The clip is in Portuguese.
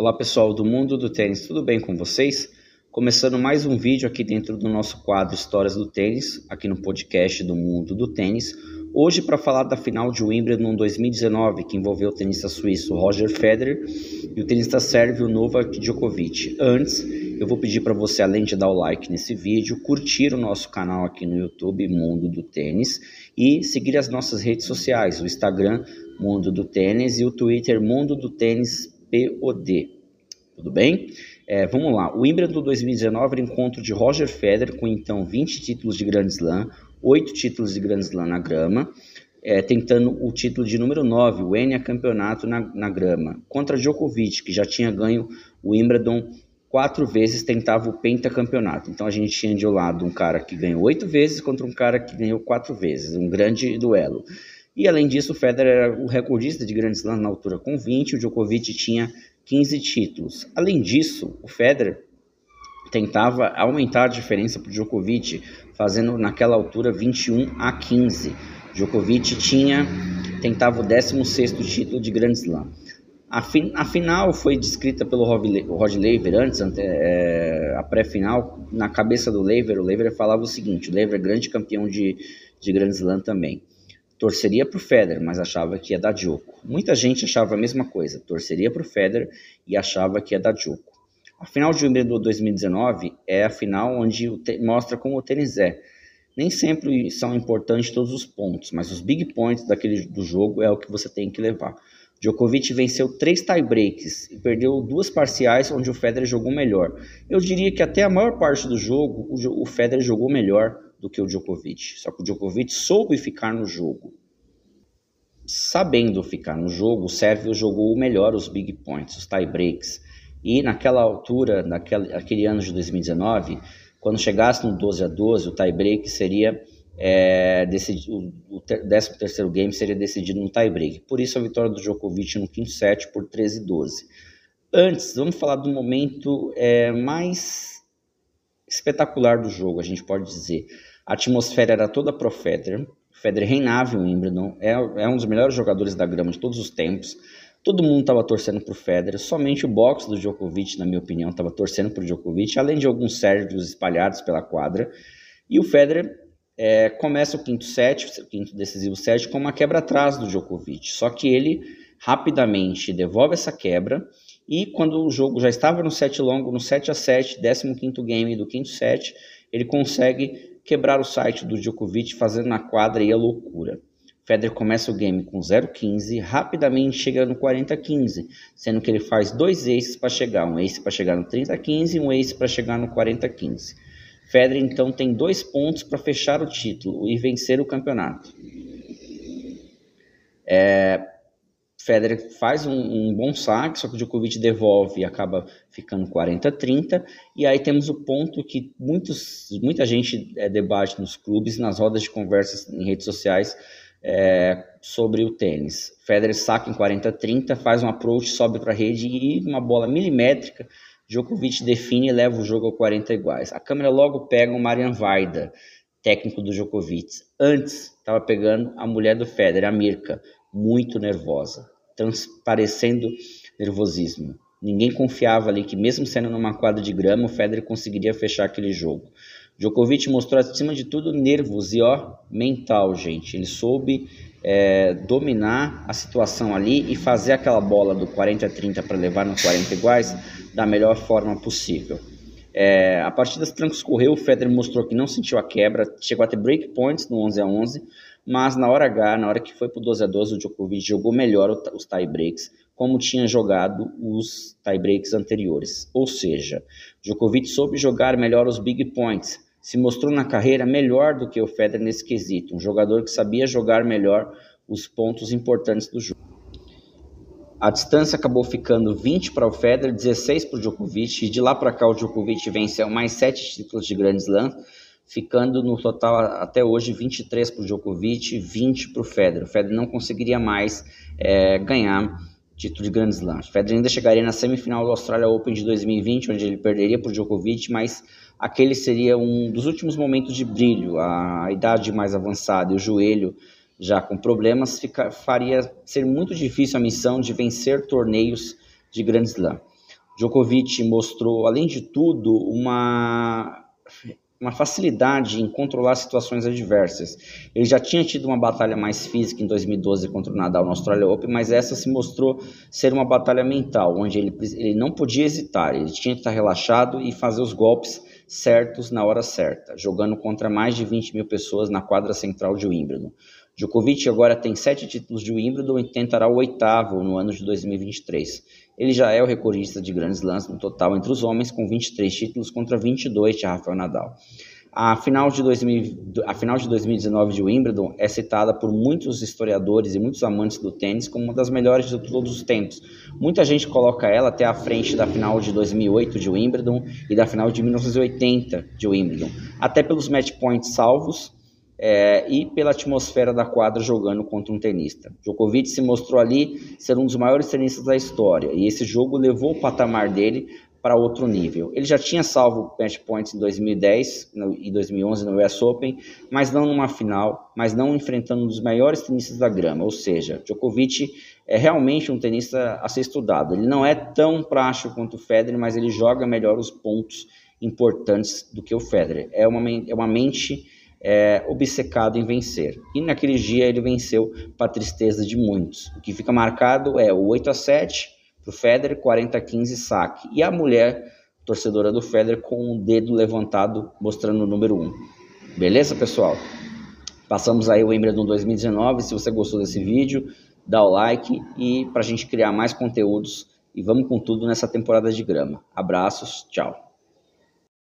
Olá pessoal do mundo do tênis, tudo bem com vocês? Começando mais um vídeo aqui dentro do nosso quadro Histórias do Tênis, aqui no podcast do mundo do tênis. Hoje para falar da final de Wimbledon 2019, que envolveu o tenista suíço Roger Federer e o tenista sérvio Novak Djokovic. Antes, eu vou pedir para você, além de dar o like nesse vídeo, curtir o nosso canal aqui no YouTube Mundo do Tênis e seguir as nossas redes sociais, o Instagram Mundo do Tênis e o Twitter Mundo do Tênis POD. Tudo bem? É, vamos lá. O Wimbledon 2019 era encontro de Roger Federer com então 20 títulos de Grand Slam, 8 títulos de Grand Slam na grama, é, tentando o título de número 9, o Enia Campeonato na, na grama, contra Djokovic, que já tinha ganho o Wimbledon quatro vezes, tentava o pentacampeonato. Então a gente tinha de um lado um cara que ganhou oito vezes contra um cara que ganhou quatro vezes, um grande duelo. E além disso, o Federer era o recordista de Grand Slam na altura com 20, o Djokovic tinha 15 títulos. Além disso, o Federer tentava aumentar a diferença para o Djokovic, fazendo naquela altura 21 a 15. Djokovic tinha tentava o 16º título de Grand Slam. A, a final foi descrita pelo Rod Laver antes, é, a pré-final, na cabeça do Laver, o Laver falava o seguinte, o Laver é grande campeão de, de Grand Slam também torceria para o Federer, mas achava que ia dar Djoko. Muita gente achava a mesma coisa, torceria para o Federer e achava que ia dar Djoko. A final de Wimbledon 2019 é a final onde mostra como o tênis é. Nem sempre são importantes todos os pontos, mas os big points daquele, do jogo é o que você tem que levar. Djokovic venceu três tiebreaks e perdeu duas parciais onde o Federer jogou melhor. Eu diria que até a maior parte do jogo o, Federer jogou melhor do que o Djokovic. Só que o Djokovic soube ficar no jogo. Sabendo ficar no jogo, o Sérvio jogou melhor os big points, os tie breaks. E naquela altura, naquele aquele ano de 2019, quando chegasse no 12 a 12, o tie break seria é, decidi, o, o 13 terceiro game seria decidido no tie break. Por isso a vitória do Djokovic no quinto set por 13 12. Antes, vamos falar do momento é, mais espetacular do jogo, a gente pode dizer. A atmosfera era toda pro Federer. Federer reinava em Wimbledon, é, é um dos melhores jogadores da grama de todos os tempos. Todo mundo estava torcendo para o Federer, somente o box do Djokovic, na minha opinião, estava torcendo para o Djokovic, além de alguns sérvios espalhados pela quadra. E o Federer é, começa o quinto set, o quinto decisivo set, com uma quebra atrás do Djokovic. Só que ele rapidamente devolve essa quebra e quando o jogo já estava no set longo, no 7 a 7, 15 game do quinto set, ele consegue quebrar o site do Djokovic fazendo na quadra e a loucura. Federer começa o game com 0,15, rapidamente chega no 40-15, sendo que ele faz dois aces para chegar, um ace para chegar no 30-15 e um ace para chegar no 40-15. Federer então tem dois pontos para fechar o título e vencer o campeonato. É, Federer faz um, um, bom saque, só que o Djokovic devolve e acaba ficando 40-30. E aí temos o ponto que muitos, muita gente é, debate nos clubes, nas rodas de conversas em redes sociais é, sobre o tênis. Federer saca em 40-30, faz um approach, sobe para a rede e uma bola milimétrica. Djokovic define e leva o jogo ao 40 iguais. A câmera logo pega o Marian Vaida, técnico do Djokovic. Antes estava pegando a mulher do Federer, a Mirka, muito nervosa transparecendo nervosismo. Ninguém confiava ali que, mesmo sendo numa quadra de grama, o Federer conseguiria fechar aquele jogo. Djokovic mostrou, acima de tudo, nervos e ó, mental, gente. Ele soube é, dominar a situação ali e fazer aquela bola do 40 a 30 para levar no 40 iguais da melhor forma possível. É, a partida transcorreu, o Federer mostrou que não sentiu a quebra, chegou a ter break points no 11 a 11, mas na hora H, na hora que foi para o 12 a 12, o Djokovic jogou melhor os tie breaks, como tinha jogado os tie breaks anteriores. Ou seja, Djokovic soube jogar melhor os big points, se mostrou na carreira melhor do que o Federer nesse quesito, um jogador que sabia jogar melhor os pontos importantes do jogo. A distância acabou ficando 20 para o Federer, 16 para o Djokovic, e de lá para cá o Djokovic venceu mais 7 títulos de Grand Slam, ficando no total até hoje 23 para o Djokovic e 20 para o Federer. O Federer não conseguiria mais é, ganhar título de Grand Slam. O Federer ainda chegaria na semifinal do Australia Open de 2020, onde ele perderia para o Djokovic, mas aquele seria um dos últimos momentos de brilho. A idade mais avançada e o joelho já com problemas fica, faria ser muito difícil a missão de vencer torneios de Grand Slam. Djokovic mostrou, além de tudo, uma uma facilidade em controlar situações adversas. Ele já tinha tido uma batalha mais física em 2012 contra o Nadal no Australia Open, mas essa se mostrou ser uma batalha mental, onde ele, ele não podia hesitar, ele tinha que estar relaxado e fazer os golpes certos na hora certa, jogando contra mais de 20 mil pessoas na quadra central de Wimbledon. Djokovic agora tem sete títulos de Wimbledon e tentará o oitavo no ano de 2023. Ele já é o recordista de grandes lances no total entre os homens, com 23 títulos contra 22 de Rafael Nadal. A final, de 2000, a final de 2019 de Wimbledon é citada por muitos historiadores e muitos amantes do tênis como uma das melhores de todos os tempos. Muita gente coloca ela até à frente da final de 2008 de Wimbledon e da final de 1980 de Wimbledon, até pelos match points salvos é, e pela atmosfera da quadra jogando contra um tenista. Djokovic se mostrou ali ser um dos maiores tenistas da história e esse jogo levou o patamar dele para outro nível. Ele já tinha salvo match points em 2010 e 2011 no US Open, mas não numa final, mas não enfrentando um dos maiores tenistas da grama, ou seja, Djokovic é realmente um tenista a ser estudado. Ele não é tão prático quanto o Federer, mas ele joga melhor os pontos importantes do que o Federer. É uma, é uma mente é, obcecado em vencer. E naquele dia ele venceu para tristeza de muitos. O que fica marcado é o 8 a 7 para o Federer, 40 a 15 saque. E a mulher, torcedora do Federer, com o dedo levantado mostrando o número 1. Beleza, pessoal? Passamos aí o Wimbledon 2019. Se você gostou desse vídeo, dá o like e para a gente criar mais conteúdos. E vamos com tudo nessa temporada de grama. Abraços, tchau.